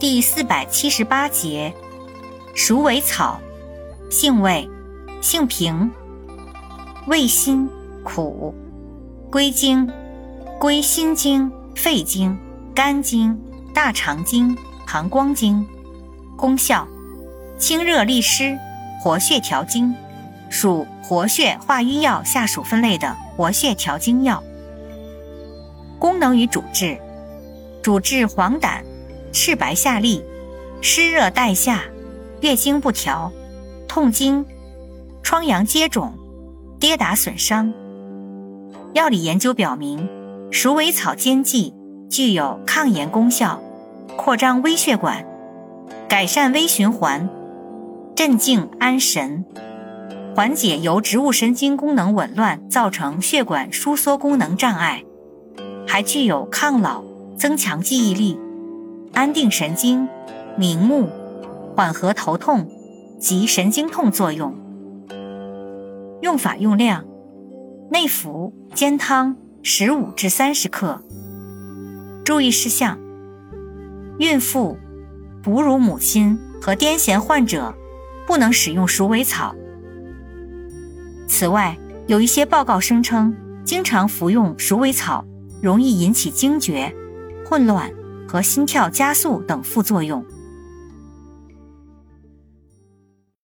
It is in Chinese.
第四百七十八节，鼠尾草，性味，性平，味辛苦，归经，归心经、肺经、肝经、大肠经、膀胱经。功效，清热利湿，活血调经，属活血化瘀药下属分类的活血调经药。功能与主治，主治黄疸。赤白下痢、湿热带下、月经不调、痛经、疮疡接种、跌打损伤。药理研究表明，鼠尾草煎剂具有抗炎功效，扩张微血管，改善微循环，镇静安神，缓解由植物神经功能紊乱造成血管收缩功能障碍，还具有抗老、增强记忆力。安定神经、明目、缓和头痛及神经痛作用。用法用量：内服煎汤十五至三十克。注意事项：孕妇、哺乳母亲和癫痫患者不能使用鼠尾草。此外，有一些报告声称，经常服用鼠尾草容易引起惊厥、混乱。和心跳加速等副作用。